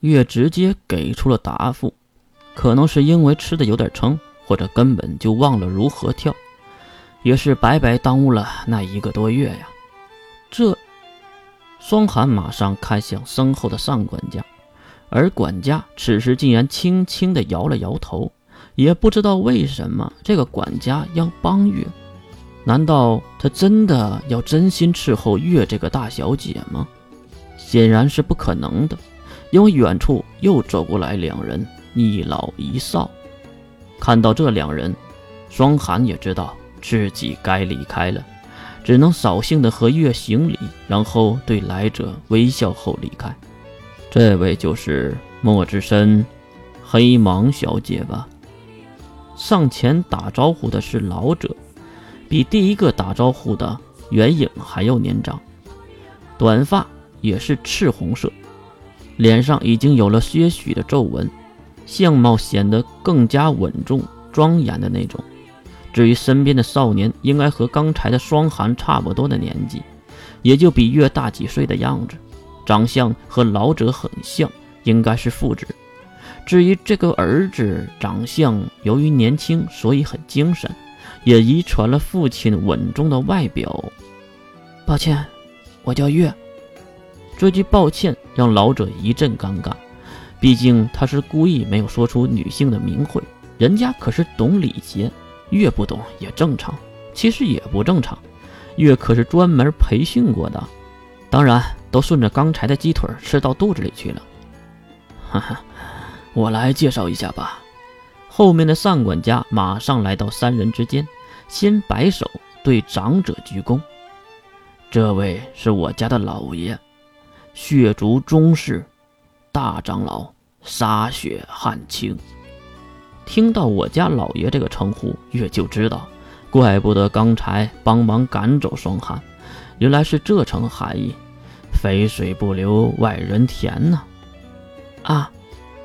月直接给出了答复，可能是因为吃的有点撑，或者根本就忘了如何跳，也是白白耽误了那一个多月呀。这，双寒马上看向身后的上管家，而管家此时竟然轻轻的摇了摇头，也不知道为什么这个管家要帮月，难道他真的要真心伺候月这个大小姐吗？显然是不可能的。因为远处又走过来两人，一老一少。看到这两人，双寒也知道自己该离开了，只能扫兴的和月行礼，然后对来者微笑后离开。这位就是莫之深，黑芒小姐吧？上前打招呼的是老者，比第一个打招呼的袁影还要年长，短发也是赤红色。脸上已经有了些许的皱纹，相貌显得更加稳重庄严的那种。至于身边的少年，应该和刚才的霜寒差不多的年纪，也就比月大几岁的样子，长相和老者很像，应该是父子。至于这个儿子长相，由于年轻，所以很精神，也遗传了父亲稳重的外表。抱歉，我叫月。这句抱歉让老者一阵尴尬，毕竟他是故意没有说出女性的名讳，人家可是懂礼节，越不懂也正常。其实也不正常，越可是专门培训过的，当然都顺着刚才的鸡腿吃到肚子里去了。哈哈，我来介绍一下吧。后面的上管家马上来到三人之间，先摆手对长者鞠躬：“这位是我家的老爷。”血族宗室大长老沙雪汉青，听到我家老爷这个称呼，月就知道，怪不得刚才帮忙赶走霜寒，原来是这层含义。肥水不流外人田呢。啊，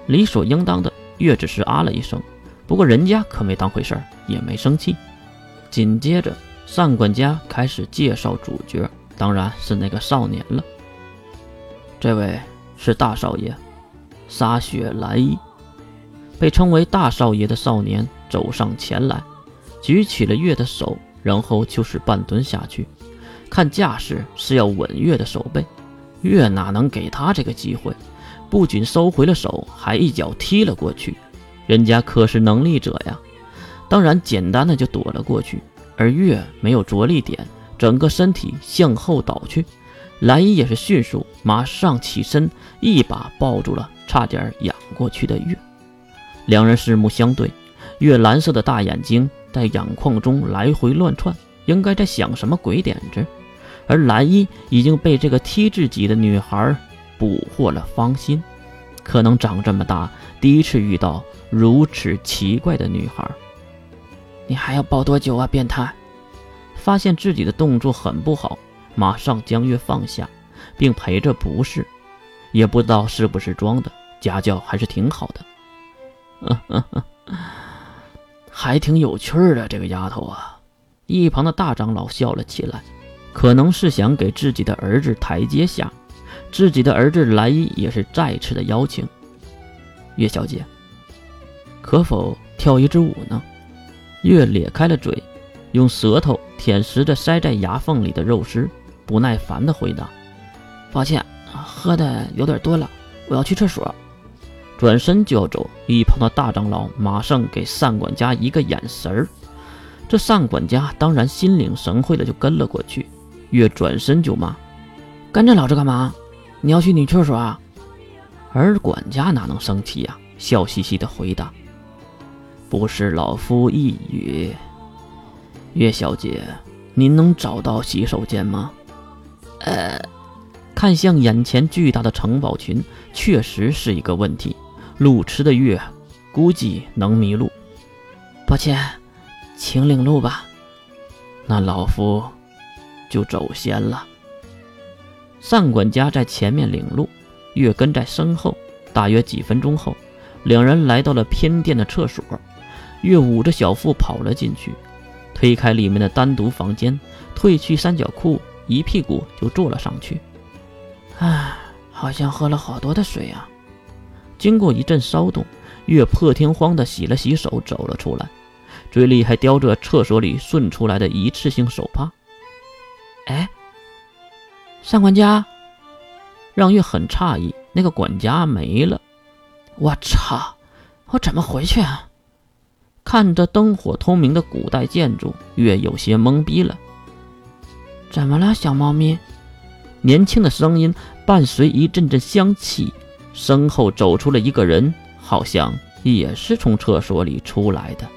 理所应当的，月只是啊了一声。不过人家可没当回事儿，也没生气。紧接着，上管家开始介绍主角，当然是那个少年了。这位是大少爷，沙雪莱伊。被称为大少爷的少年走上前来，举起了月的手，然后就是半蹲下去，看架势是要吻月的手背。月哪能给他这个机会？不仅收回了手，还一脚踢了过去。人家可是能力者呀，当然简单的就躲了过去。而月没有着力点，整个身体向后倒去。蓝衣也是迅速，马上起身，一把抱住了差点仰过去的月。两人四目相对，月蓝色的大眼睛在眼眶中来回乱窜，应该在想什么鬼点子。而蓝衣已经被这个 T 字级的女孩捕获了芳心，可能长这么大第一次遇到如此奇怪的女孩。你还要抱多久啊，变态！发现自己的动作很不好。马上将月放下，并陪着不是，也不知道是不是装的，家教还是挺好的。嗯嗯嗯，还挺有趣的这个丫头啊！一旁的大长老笑了起来，可能是想给自己的儿子台阶下。自己的儿子来也是再次的邀请，月小姐，可否跳一支舞呢？月咧开了嘴，用舌头舔食着塞在牙缝里的肉丝。不耐烦地回答：“抱歉，喝的有点多了，我要去厕所。”转身就要走，一旁的大长老马上给单管家一个眼神儿。这单管家当然心领神会的就跟了过去。月转身就骂：“跟着老子干嘛？你要去女厕所啊？”而管家哪能生气呀？笑嘻嘻的回答：“不是老夫一语，月小姐，您能找到洗手间吗？”呃，看向眼前巨大的城堡群，确实是一个问题。路痴的月，估计能迷路。抱歉，请领路吧。那老夫就走先了。上管家在前面领路，月跟在身后。大约几分钟后，两人来到了偏殿的厕所。月捂着小腹跑了进去，推开里面的单独房间，褪去三角裤。一屁股就坐了上去，唉，好像喝了好多的水啊。经过一阵骚动，月破天荒地洗了洗手，走了出来，嘴里还叼着厕所里顺出来的一次性手帕。哎，上管家，让月很诧异，那个管家没了。我操，我怎么回去啊？看着灯火通明的古代建筑，月有些懵逼了。怎么了，小猫咪？年轻的声音伴随一阵阵香气，身后走出了一个人，好像也是从厕所里出来的。